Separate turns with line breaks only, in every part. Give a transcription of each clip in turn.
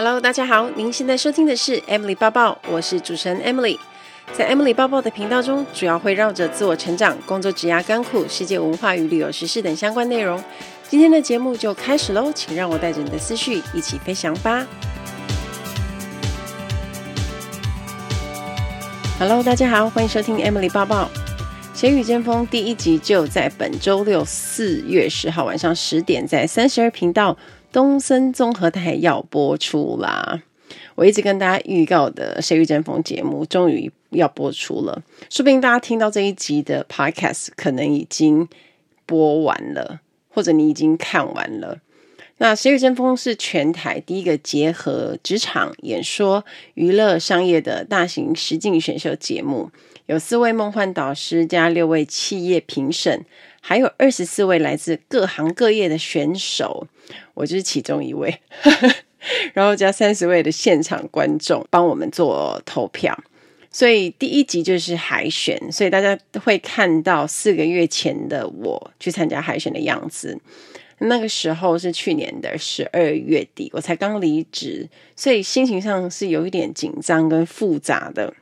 Hello，大家好，您现在收听的是 Emily 抱抱，我是主持人 Emily。在 Emily 抱抱的频道中，主要会绕着自我成长、工作、职涯、甘苦、世界文化与旅游时事等相关内容。今天的节目就开始喽，请让我带着你的思绪一起飞翔吧。Hello，大家好，欢迎收听 Emily 抱抱。《谁与争锋》第一集就在本周六四月十号晚上十点，在三十二频道。东森综合台要播出啦！我一直跟大家预告的《谁与争锋》节目终于要播出了，说不定大家听到这一集的 Podcast 可能已经播完了，或者你已经看完了。那《谁与争锋》是全台第一个结合职场、演说、娱乐、商业的大型实境选秀节目，有四位梦幻导师加六位企业评审。还有二十四位来自各行各业的选手，我就是其中一位，然后加三十位的现场观众帮我们做投票，所以第一集就是海选，所以大家会看到四个月前的我去参加海选的样子。那个时候是去年的十二月底，我才刚离职，所以心情上是有一点紧张跟复杂的。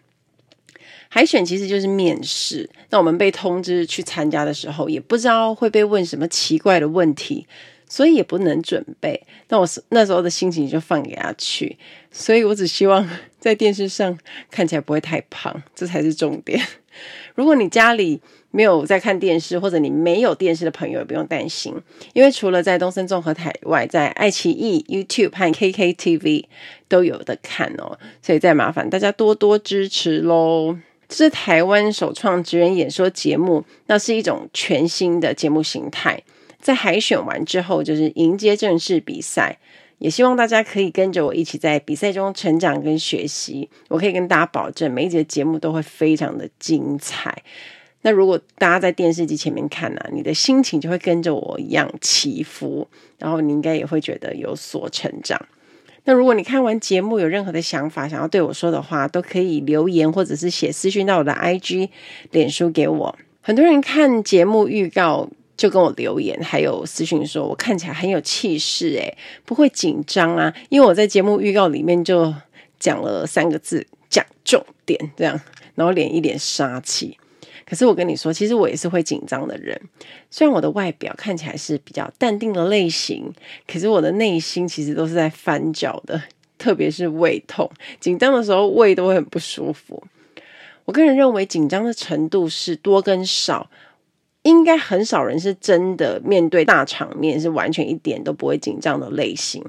海选其实就是面试，那我们被通知去参加的时候，也不知道会被问什么奇怪的问题，所以也不能准备。那我那时候的心情就放给他去，所以我只希望 在电视上看起来不会太胖，这才是重点。如果你家里没有在看电视，或者你没有电视的朋友，也不用担心，因为除了在东森综合台外，在爱奇艺、YouTube 和 KKTV 都有的看哦，所以再麻烦大家多多支持喽。这是台湾首创职人演说节目，那是一种全新的节目形态。在海选完之后，就是迎接正式比赛。也希望大家可以跟着我一起在比赛中成长跟学习。我可以跟大家保证，每一集的节目都会非常的精彩。那如果大家在电视机前面看呢、你的心情就会跟着我一样起伏，然后你应该也会觉得有所成长。那如果你看完节目有任何的想法，想要对我说的话，都可以留言或者是写私讯到我的 IG、脸书给我。很多人看节目预告就跟我留言，还有私讯说我看起来很有气势，诶，不会紧张啊？因为我在节目预告里面就讲了三个字，讲重点，这样，然后脸一脸杀气。可是我跟你说，其实我也是会紧张的人。虽然我的外表看起来是比较淡定的类型，可是我的内心其实都是在翻搅的，特别是胃痛。紧张的时候，胃都会很不舒服。我个人认为，紧张的程度是多跟少，应该很少人是真的面对大场面是完全一点都不会紧张的类型。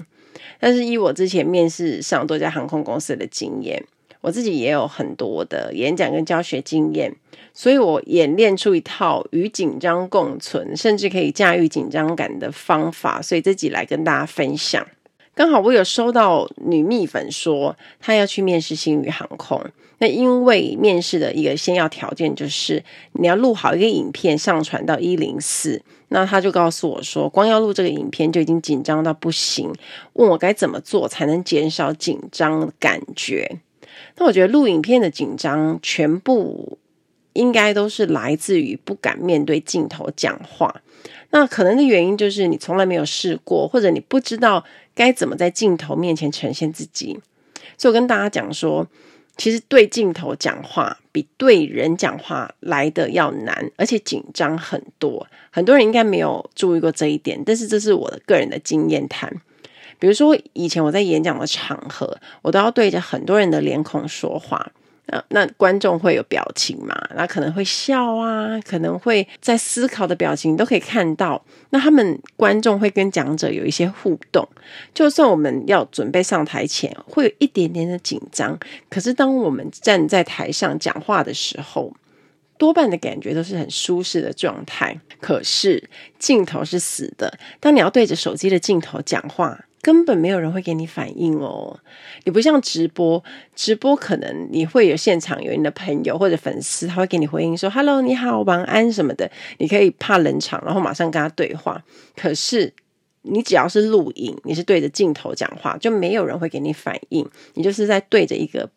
但是以我之前面试上多家航空公司的经验，我自己也有很多的演讲跟教学经验，所以我演练出一套与紧张共存，甚至可以驾驭紧张感的方法，所以这集来跟大家分享。刚好我有收到女蜜粉说，她要去面试星宇航空，那因为面试的一个先要条件就是你要录好一个影片上传到一零四，那她就告诉我说，光要录这个影片就已经紧张到不行，问我该怎么做才能减少紧张的感觉。那我觉得录影片的紧张，全部应该都是来自于不敢面对镜头讲话。那可能的原因就是你从来没有试过，或者你不知道该怎么在镜头面前呈现自己。所以我跟大家讲说，其实对镜头讲话比对人讲话来得要难，而且紧张很多。很多人应该没有注意过这一点，但是这是我的个人的经验谈。比如说，以前我在演讲的场合，我都要对着很多人的脸孔说话。那那观众会有表情嘛？那可能会笑啊，可能会在思考的表情都可以看到。那他们观众会跟讲者有一些互动。就算我们要准备上台前，会有一点点的紧张。可是当我们站在台上讲话的时候，多半的感觉都是很舒适的状态。可是镜头是死的，当你要对着手机的镜头讲话。根本没有人会给你反应哦，你不像直播，直播可能你会有现场有你的朋友或者粉丝，他会给你回应说 “hello，你好，晚安”什么的，你可以怕冷场，然后马上跟他对话。可是你只要是录影，你是对着镜头讲话，就没有人会给你反应，你就是在对着一个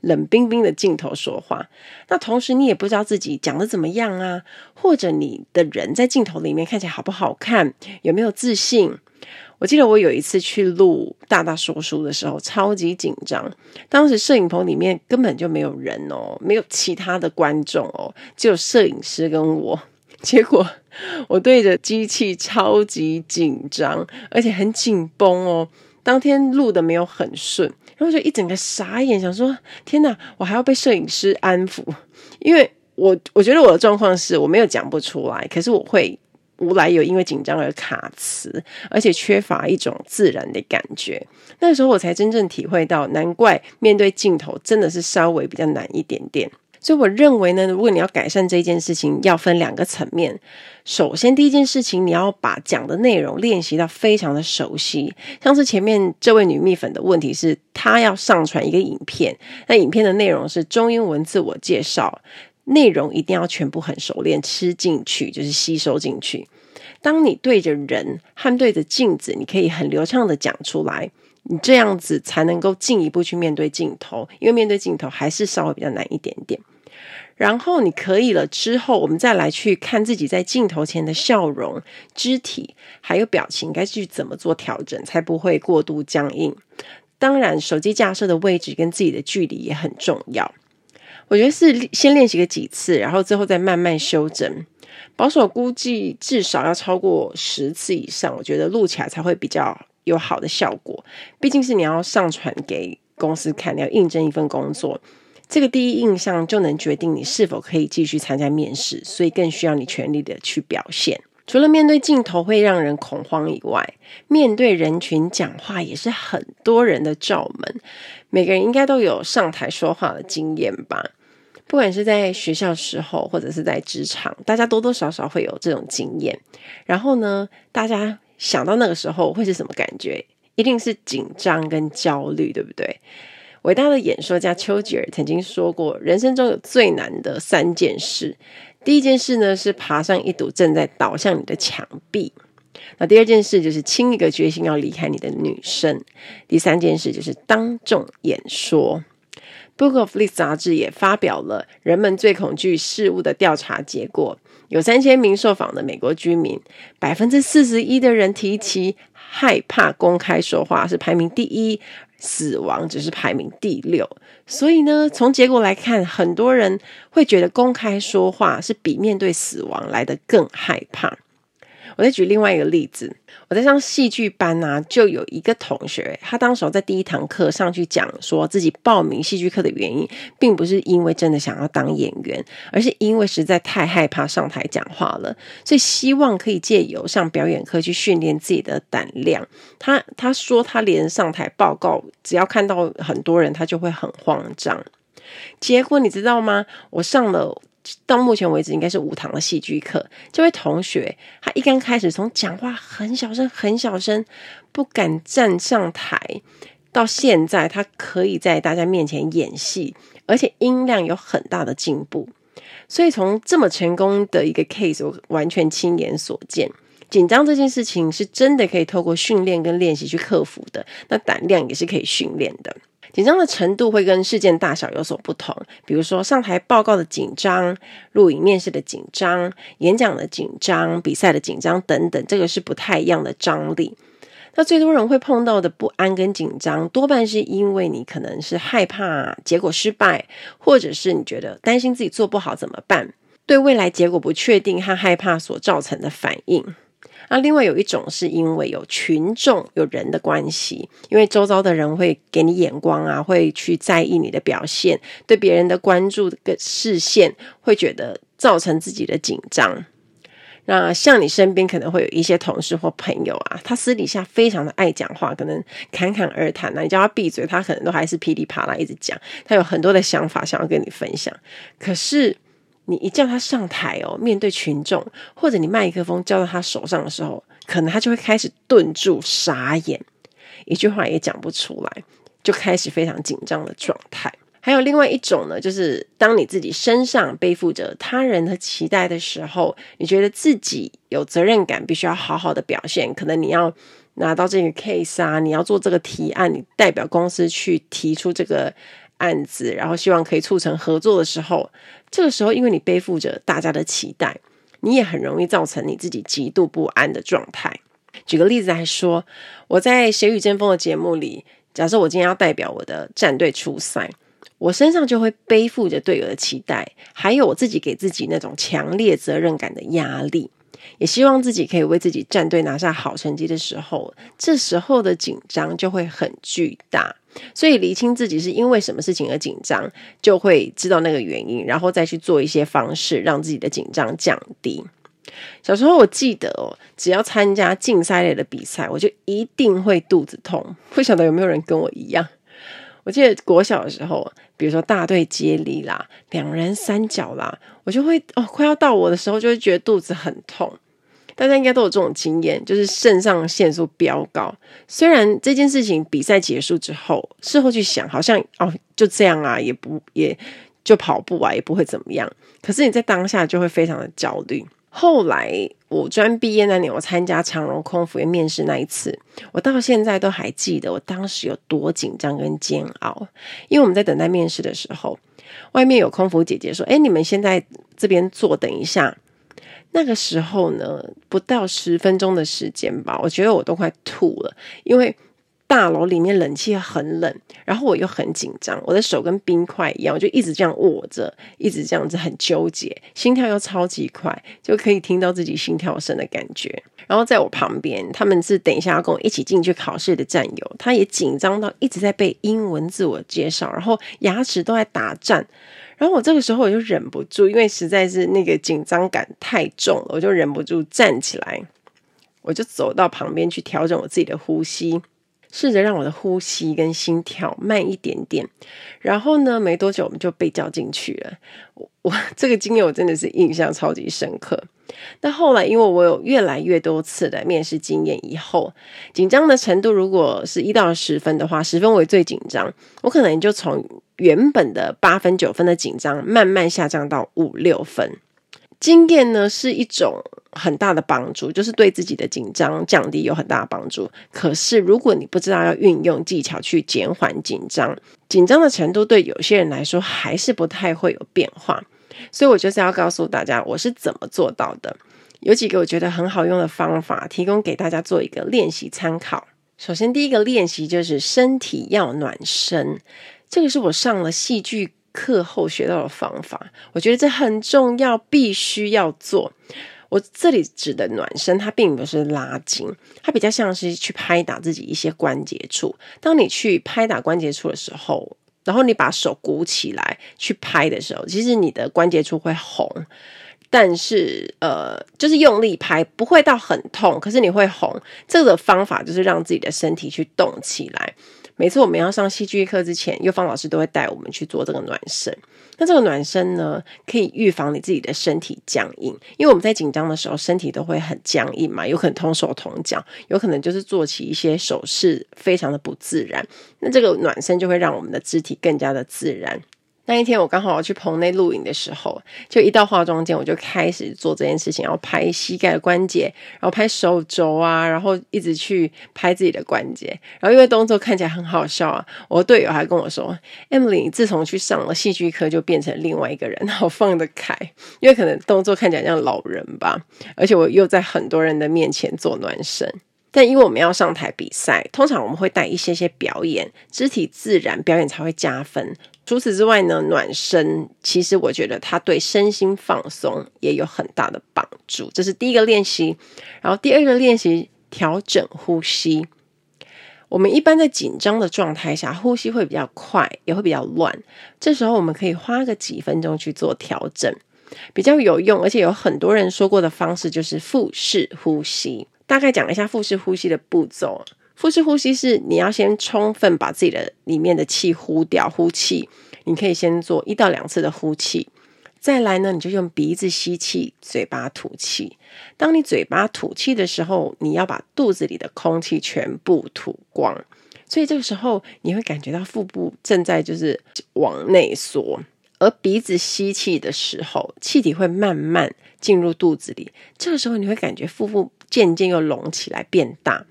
冷冰冰的镜头说话。那同时你也不知道自己讲的怎么样啊，或者你的人在镜头里面看起来好不好看，有没有自信。我记得我有一次去录大大说书的时候，超级紧张。当时摄影棚里面根本就没有人哦，没有其他的观众哦，只有摄影师跟我。结果我对着机器超级紧张，而且很紧绷哦。当天录的没有很顺，然后就一整个傻眼，想说：天哪，我还要被摄影师安抚，因为我我觉得我的状况是我没有讲不出来，可是我会。无来由，因为紧张而卡词，而且缺乏一种自然的感觉。那时候我才真正体会到，难怪面对镜头真的是稍微比较难一点点。所以我认为呢，如果你要改善这件事情，要分两个层面。首先，第一件事情，你要把讲的内容练习到非常的熟悉。像是前面这位女蜜粉的问题是，她要上传一个影片，那影片的内容是中英文自我介绍。内容一定要全部很熟练，吃进去就是吸收进去。当你对着人和对着镜子，你可以很流畅的讲出来，你这样子才能够进一步去面对镜头，因为面对镜头还是稍微比较难一点点。然后你可以了之后，我们再来去看自己在镜头前的笑容、肢体还有表情，该去怎么做调整，才不会过度僵硬。当然，手机架设的位置跟自己的距离也很重要。我觉得是先练习个几次，然后最后再慢慢修整。保守估计至少要超过十次以上，我觉得录起来才会比较有好的效果。毕竟是你要上传给公司看，你要应征一份工作，这个第一印象就能决定你是否可以继续参加面试，所以更需要你全力的去表现。除了面对镜头会让人恐慌以外，面对人群讲话也是很多人的罩门。每个人应该都有上台说话的经验吧？不管是在学校时候，或者是在职场，大家多多少少会有这种经验。然后呢，大家想到那个时候会是什么感觉？一定是紧张跟焦虑，对不对？伟大的演说家丘吉尔曾经说过，人生中有最难的三件事。第一件事呢，是爬上一堵正在倒向你的墙壁。那第二件事就是亲一个决心要离开你的女生。第三件事就是当众演说。Book of List 杂志也发表了人们最恐惧事物的调查结果，有三千名受访的美国居民，百分之四十一的人提起害怕公开说话，是排名第一。死亡只是排名第六，所以呢，从结果来看，很多人会觉得公开说话是比面对死亡来的更害怕。我再举另外一个例子，我在上戏剧班啊，就有一个同学，他当时在第一堂课上去讲，说自己报名戏剧课的原因，并不是因为真的想要当演员，而是因为实在太害怕上台讲话了，所以希望可以借由上表演课去训练自己的胆量。他他说他连上台报告，只要看到很多人，他就会很慌张。结果你知道吗？我上了。到目前为止，应该是五堂的戏剧课。这位同学，他一刚开始从讲话很小声、很小声，不敢站上台，到现在他可以在大家面前演戏，而且音量有很大的进步。所以从这么成功的一个 case，我完全亲眼所见。紧张这件事情是真的可以透过训练跟练习去克服的，那胆量也是可以训练的。紧张的程度会跟事件大小有所不同，比如说上台报告的紧张、录影面试的紧张、演讲的紧张、比赛的紧张等等，这个是不太一样的张力。那最多人会碰到的不安跟紧张，多半是因为你可能是害怕结果失败，或者是你觉得担心自己做不好怎么办，对未来结果不确定和害怕所造成的反应。那另外有一种是因为有群众有人的关系，因为周遭的人会给你眼光啊，会去在意你的表现，对别人的关注的视线，会觉得造成自己的紧张。那像你身边可能会有一些同事或朋友啊，他私底下非常的爱讲话，可能侃侃而谈啊，你叫他闭嘴，他可能都还是噼里啪啦一直讲，他有很多的想法想要跟你分享，可是。你一叫他上台哦，面对群众，或者你麦克风交到他手上的时候，可能他就会开始顿住、傻眼，一句话也讲不出来，就开始非常紧张的状态。还有另外一种呢，就是当你自己身上背负着他人的期待的时候，你觉得自己有责任感，必须要好好的表现。可能你要拿到这个 case 啊，你要做这个提案，你代表公司去提出这个。案子，然后希望可以促成合作的时候，这个时候因为你背负着大家的期待，你也很容易造成你自己极度不安的状态。举个例子来说，我在《谁与争锋》的节目里，假设我今天要代表我的战队出赛，我身上就会背负着队友的期待，还有我自己给自己那种强烈责任感的压力。也希望自己可以为自己战队拿下好成绩的时候，这时候的紧张就会很巨大。所以厘清自己是因为什么事情而紧张，就会知道那个原因，然后再去做一些方式让自己的紧张降低。小时候我记得哦，只要参加竞赛类的比赛，我就一定会肚子痛。不晓得有没有人跟我一样？我记得国小的时候，比如说大队接力啦、两人三角啦，我就会哦，快要到我的时候，就会觉得肚子很痛。大家应该都有这种经验，就是肾上腺素飙高。虽然这件事情比赛结束之后，事后去想，好像哦就这样啊，也不也就跑步啊，也不会怎么样。可是你在当下就会非常的焦虑。后来我专毕业那年，我参加长荣空服员面试那一次，我到现在都还记得我当时有多紧张跟煎熬。因为我们在等待面试的时候，外面有空服姐姐说：“哎，你们先在这边坐，等一下。”那个时候呢，不到十分钟的时间吧，我觉得我都快吐了，因为大楼里面冷气很冷，然后我又很紧张，我的手跟冰块一样，我就一直这样握着，一直这样子很纠结，心跳又超级快，就可以听到自己心跳声的感觉。然后在我旁边，他们是等一下要跟我一起进去考试的战友，他也紧张到一直在背英文自我介绍，然后牙齿都在打颤。然后我这个时候我就忍不住，因为实在是那个紧张感太重了，我就忍不住站起来，我就走到旁边去调整我自己的呼吸，试着让我的呼吸跟心跳慢一点点。然后呢，没多久我们就被叫进去了。我，我 这个经验我真的是印象超级深刻。那后来因为我有越来越多次的面试经验以后，紧张的程度如果是一到十分的话，十分为最紧张，我可能就从原本的八分九分的紧张，慢慢下降到五六分。经验呢是一种很大的帮助，就是对自己的紧张降低有很大的帮助。可是如果你不知道要运用技巧去减缓紧张，紧张的程度对有些人来说还是不太会有变化。所以我就是要告诉大家，我是怎么做到的。有几个我觉得很好用的方法，提供给大家做一个练习参考。首先，第一个练习就是身体要暖身，这个是我上了戏剧课后学到的方法。我觉得这很重要，必须要做。我这里指的暖身，它并不是拉筋，它比较像是去拍打自己一些关节处。当你去拍打关节处的时候，然后你把手鼓起来去拍的时候，其实你的关节处会红，但是呃，就是用力拍不会到很痛，可是你会红。这个方法就是让自己的身体去动起来。每次我们要上戏剧课之前，幼芳老师都会带我们去做这个暖身。那这个暖身呢，可以预防你自己的身体僵硬，因为我们在紧张的时候，身体都会很僵硬嘛，有可能同手同脚，有可能就是做起一些手势非常的不自然。那这个暖身就会让我们的肢体更加的自然。那一天我刚好要去棚内录影的时候，就一到化妆间，我就开始做这件事情，然后拍膝盖的关节，然后拍手肘啊，然后一直去拍自己的关节。然后因为动作看起来很好笑啊，我的队友还跟我说：“Emily，自从去上了戏剧课，就变成另外一个人，好放得开。”因为可能动作看起来像老人吧，而且我又在很多人的面前做暖身。但因为我们要上台比赛，通常我们会带一些些表演，肢体自然，表演才会加分。除此之外呢，暖身其实我觉得它对身心放松也有很大的帮助。这是第一个练习，然后第二个练习调整呼吸。我们一般在紧张的状态下，呼吸会比较快，也会比较乱。这时候我们可以花个几分钟去做调整，比较有用，而且有很多人说过的方式就是腹式呼吸。大概讲一下腹式呼吸的步骤。腹式呼吸是你要先充分把自己的里面的气呼掉，呼气。你可以先做一到两次的呼气，再来呢，你就用鼻子吸气，嘴巴吐气。当你嘴巴吐气的时候，你要把肚子里的空气全部吐光。所以这个时候你会感觉到腹部正在就是往内缩，而鼻子吸气的时候，气体会慢慢进入肚子里。这个时候你会感觉腹部渐渐又隆起来，变大。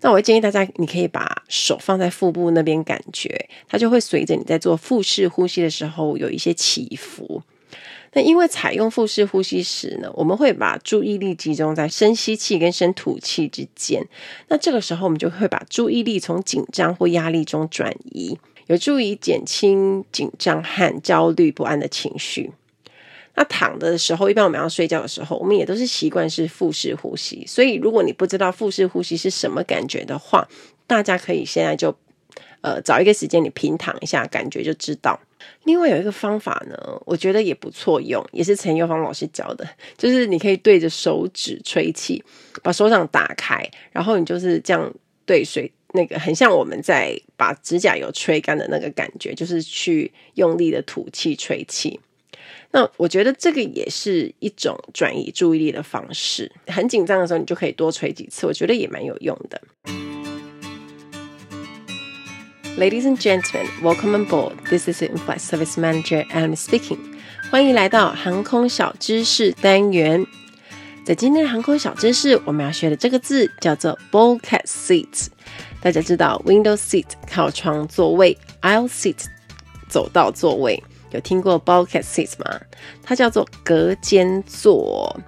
那我会建议大家，你可以把手放在腹部那边，感觉它就会随着你在做腹式呼吸的时候有一些起伏。那因为采用腹式呼吸时呢，我们会把注意力集中在深吸气跟深吐气之间。那这个时候，我们就会把注意力从紧张或压力中转移，有助于减轻紧张和焦虑不安的情绪。那躺的时候，一般我们要睡觉的时候，我们也都是习惯是腹式呼吸。所以，如果你不知道腹式呼吸是什么感觉的话，大家可以现在就呃找一个时间，你平躺一下，感觉就知道。另外有一个方法呢，我觉得也不错用，也是陈幼芳老师教的，就是你可以对着手指吹气，把手掌打开，然后你就是这样对水，那个很像我们在把指甲油吹干的那个感觉，就是去用力的吐气吹气。那我觉得这个也是一种转移注意力的方式。很紧张的时候，你就可以多吹几次，我觉得也蛮有用的。Ladies and gentlemen, welcome aboard. This is the in-flight service manager, Ally speaking. 欢迎来到航空小知识单元。在今天的航空小知识，我们要学的这个字叫做 bulkhead seat。大家知道，window seat 靠窗座位，aisle seat 走道座位。有听过 bulkhead seat 吗？它叫做隔间座。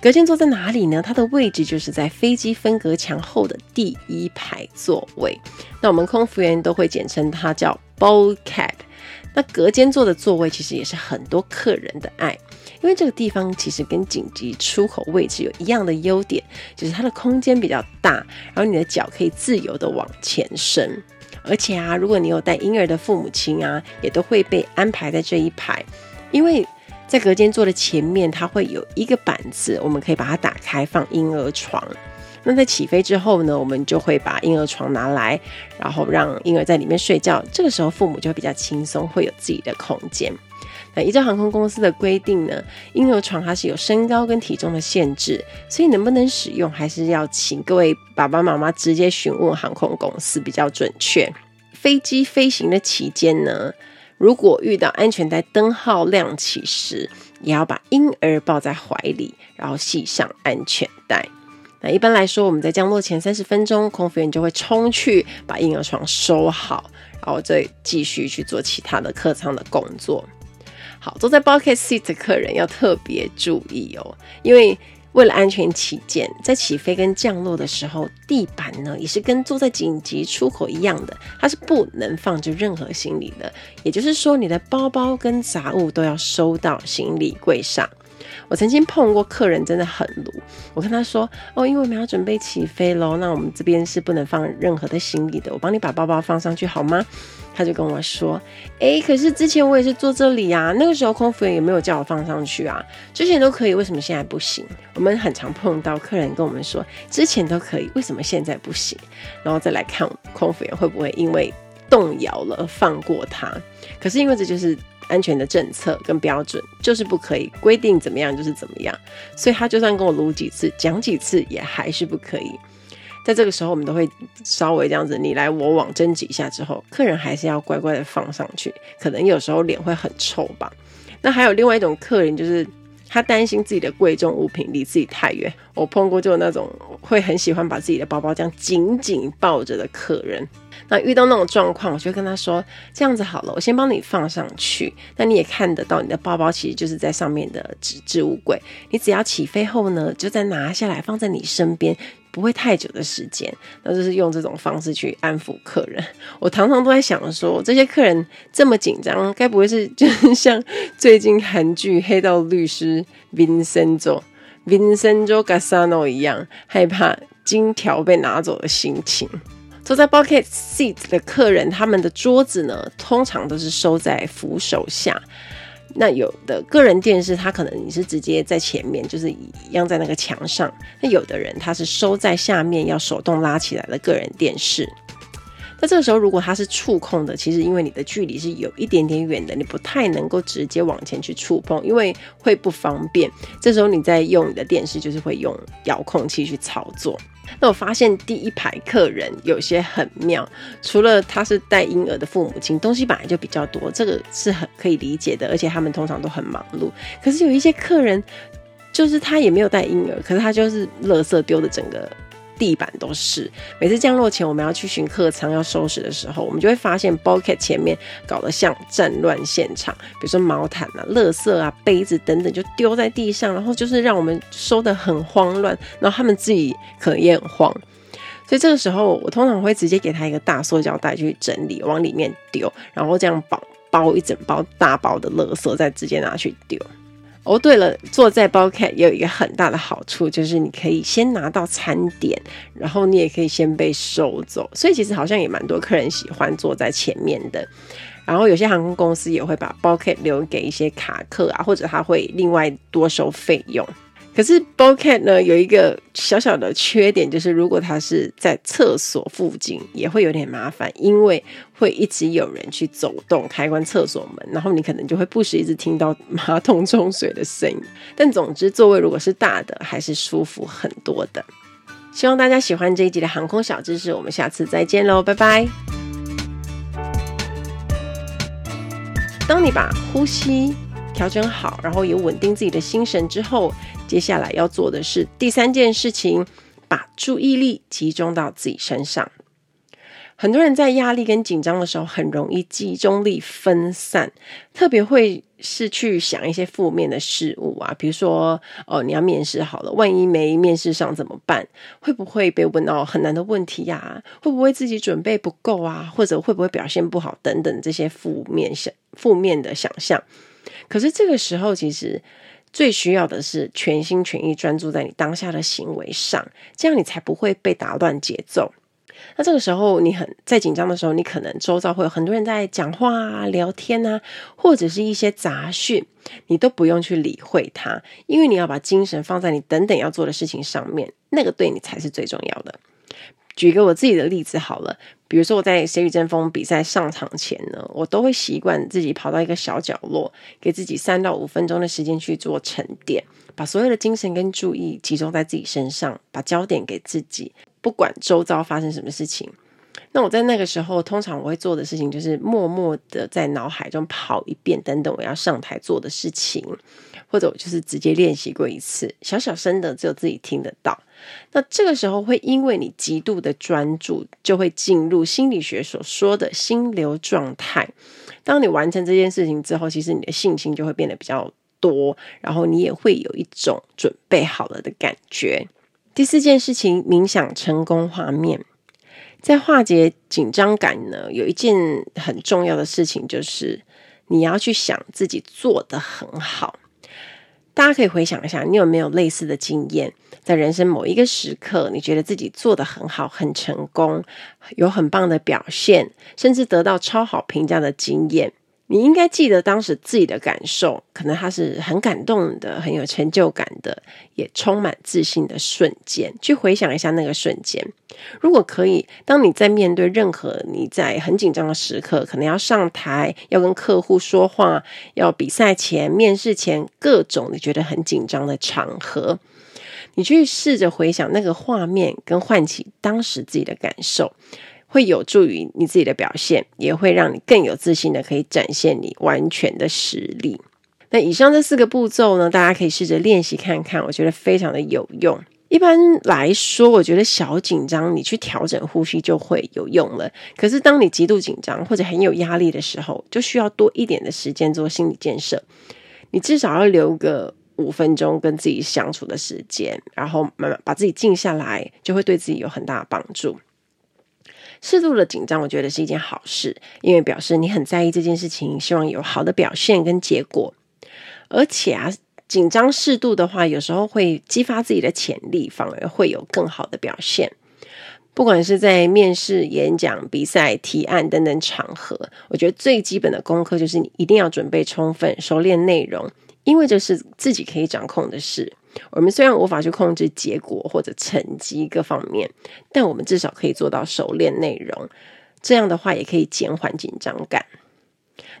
隔间座在哪里呢？它的位置就是在飞机分隔墙后的第一排座位。那我们空服员都会简称它叫 bulkhead。那隔间座的座位其实也是很多客人的爱，因为这个地方其实跟紧急出口位置有一样的优点，就是它的空间比较大，然后你的脚可以自由地往前伸。而且啊，如果你有带婴儿的父母亲啊，也都会被安排在这一排，因为在隔间座的前面，它会有一个板子，我们可以把它打开放婴儿床。那在起飞之后呢，我们就会把婴儿床拿来，然后让婴儿在里面睡觉。这个时候父母就会比较轻松，会有自己的空间。那依照航空公司的规定呢，婴儿床它是有身高跟体重的限制，所以能不能使用还是要请各位爸爸妈妈直接询问航空公司比较准确。飞机飞行的期间呢，如果遇到安全带灯号亮起时，也要把婴儿抱在怀里，然后系上安全带。那一般来说，我们在降落前三十分钟，空服员就会冲去把婴儿床收好，然后再继续去做其他的客舱的工作。好，坐在 bucket seat 的客人要特别注意哦，因为为了安全起见，在起飞跟降落的时候，地板呢也是跟坐在紧急出口一样的，它是不能放置任何行李的。也就是说，你的包包跟杂物都要收到行李柜上。我曾经碰过客人真的很鲁，我跟他说：“哦，因为我们要准备起飞喽，那我们这边是不能放任何的行李的，我帮你把包包放上去好吗？”他就跟我说：“诶，可是之前我也是坐这里啊，那个时候空服员也没有叫我放上去啊，之前都可以，为什么现在不行？”我们很常碰到客人跟我们说：“之前都可以，为什么现在不行？”然后再来看空服员会不会因为动摇了而放过他？可是因为这就是。安全的政策跟标准就是不可以规定怎么样就是怎么样，所以他就算跟我撸几次讲几次也还是不可以。在这个时候，我们都会稍微这样子你来我往争执一下之后，客人还是要乖乖的放上去。可能有时候脸会很臭吧。那还有另外一种客人就是。他担心自己的贵重物品离自己太远，我碰过就那种会很喜欢把自己的包包这样紧紧抱着的客人。那遇到那种状况，我就跟他说：“这样子好了，我先帮你放上去。那你也看得到，你的包包其实就是在上面的置置物柜。你只要起飞后呢，就再拿下来放在你身边。”不会太久的时间，那就是用这种方式去安抚客人。我常常都在想说，这些客人这么紧张，该不会是就是像最近韩剧《黑道律师》Vincenzo Vincenzo Gassano 一样，害怕金条被拿走的心情？坐在 bucket seat 的客人，他们的桌子呢，通常都是收在扶手下。那有的个人电视，它可能你是直接在前面，就是一样在那个墙上。那有的人他是收在下面，要手动拉起来的个人电视。那这个时候，如果它是触控的，其实因为你的距离是有一点点远的，你不太能够直接往前去触碰，因为会不方便。这时候你在用你的电视，就是会用遥控器去操作。那我发现第一排客人有些很妙，除了他是带婴儿的父母亲，东西本来就比较多，这个是很可以理解的，而且他们通常都很忙碌。可是有一些客人，就是他也没有带婴儿，可是他就是垃圾丢的整个地板都是。每次降落前，我们要去巡客舱要收拾的时候，我们就会发现 bulkhead 前面搞得像战乱现场，比如说毛毯啊、垃圾啊、杯子等等就丢在地上，然后就是让我们收得很慌乱，然后他们自己可能也很慌。所以这个时候，我通常会直接给他一个大塑胶袋去整理，往里面丢，然后这样绑包一整包大包的垃圾，再直接拿去丢。哦，对了，坐在 bulkhead 也有一个很大的好处，就是你可以先拿到餐点，然后你也可以先被收走。所以其实好像也蛮多客人喜欢坐在前面的。然后有些航空公司也会把包看留给一些卡客啊，或者他会另外多收费用。可是 b o c a t 呢，有一个小小的缺点，就是如果它是在厕所附近，也会有点麻烦，因为会一直有人去走动开关厕所门，然后你可能就会不时一直听到马桶冲水的声音。但总之，座位如果是大的，还是舒服很多的。希望大家喜欢这一集的航空小知识，我们下次再见喽，拜拜。当你把呼吸调整好，然后也稳定自己的心神之后，接下来要做的是第三件事情，把注意力集中到自己身上。很多人在压力跟紧张的时候，很容易集中力分散，特别会是去想一些负面的事物啊，比如说，哦，你要面试好了，万一没面试上怎么办？会不会被问到很难的问题呀、啊？会不会自己准备不够啊？或者会不会表现不好？等等这些负面想负面的想象。可是这个时候，其实最需要的是全心全意专注在你当下的行为上，这样你才不会被打乱节奏。那这个时候，你很在紧张的时候，你可能周遭会有很多人在讲话啊、聊天啊，或者是一些杂讯，你都不用去理会它，因为你要把精神放在你等等要做的事情上面，那个对你才是最重要的。举一个我自己的例子好了，比如说我在谁与争锋比赛上场前呢，我都会习惯自己跑到一个小角落，给自己三到五分钟的时间去做沉淀，把所有的精神跟注意集中在自己身上，把焦点给自己，不管周遭发生什么事情。那我在那个时候，通常我会做的事情就是默默的在脑海中跑一遍，等等我要上台做的事情，或者我就是直接练习过一次，小小声的，只有自己听得到。那这个时候会因为你极度的专注，就会进入心理学所说的心流状态。当你完成这件事情之后，其实你的信心就会变得比较多，然后你也会有一种准备好了的感觉。第四件事情，冥想成功画面。在化解紧张感呢，有一件很重要的事情，就是你要去想自己做得很好。大家可以回想一下，你有没有类似的经验？在人生某一个时刻，你觉得自己做得很好、很成功，有很棒的表现，甚至得到超好评价的经验。你应该记得当时自己的感受，可能他是很感动的，很有成就感的，也充满自信的瞬间。去回想一下那个瞬间，如果可以，当你在面对任何你在很紧张的时刻，可能要上台，要跟客户说话，要比赛前、面试前，各种你觉得很紧张的场合，你去试着回想那个画面，跟唤起当时自己的感受。会有助于你自己的表现，也会让你更有自信的可以展现你完全的实力。那以上这四个步骤呢，大家可以试着练习看看，我觉得非常的有用。一般来说，我觉得小紧张你去调整呼吸就会有用了。可是当你极度紧张或者很有压力的时候，就需要多一点的时间做心理建设。你至少要留个五分钟跟自己相处的时间，然后慢慢把自己静下来，就会对自己有很大的帮助。适度的紧张，我觉得是一件好事，因为表示你很在意这件事情，希望有好的表现跟结果。而且啊，紧张适度的话，有时候会激发自己的潜力，反而会有更好的表现。不管是在面试、演讲、比赛、提案等等场合，我觉得最基本的功课就是你一定要准备充分，熟练内容，因为这是自己可以掌控的事。我们虽然无法去控制结果或者成绩各方面，但我们至少可以做到熟练内容。这样的话，也可以减缓紧张感。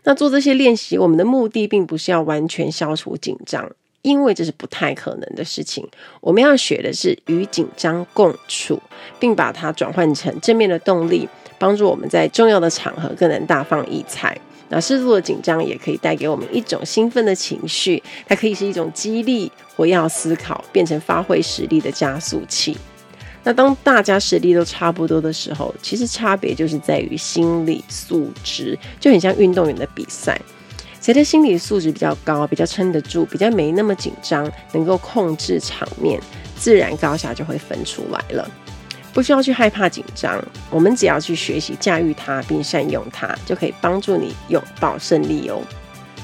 那做这些练习，我们的目的并不是要完全消除紧张，因为这是不太可能的事情。我们要学的是与紧张共处，并把它转换成正面的动力，帮助我们在重要的场合更能大放异彩。那适度的紧张也可以带给我们一种兴奋的情绪，它可以是一种激励，或要思考，变成发挥实力的加速器。那当大家实力都差不多的时候，其实差别就是在于心理素质，就很像运动员的比赛，谁的心理素质比较高，比较撑得住，比较没那么紧张，能够控制场面，自然高下就会分出来了。不需要去害怕紧张，我们只要去学习驾驭它，并善用它，就可以帮助你拥抱胜利哦。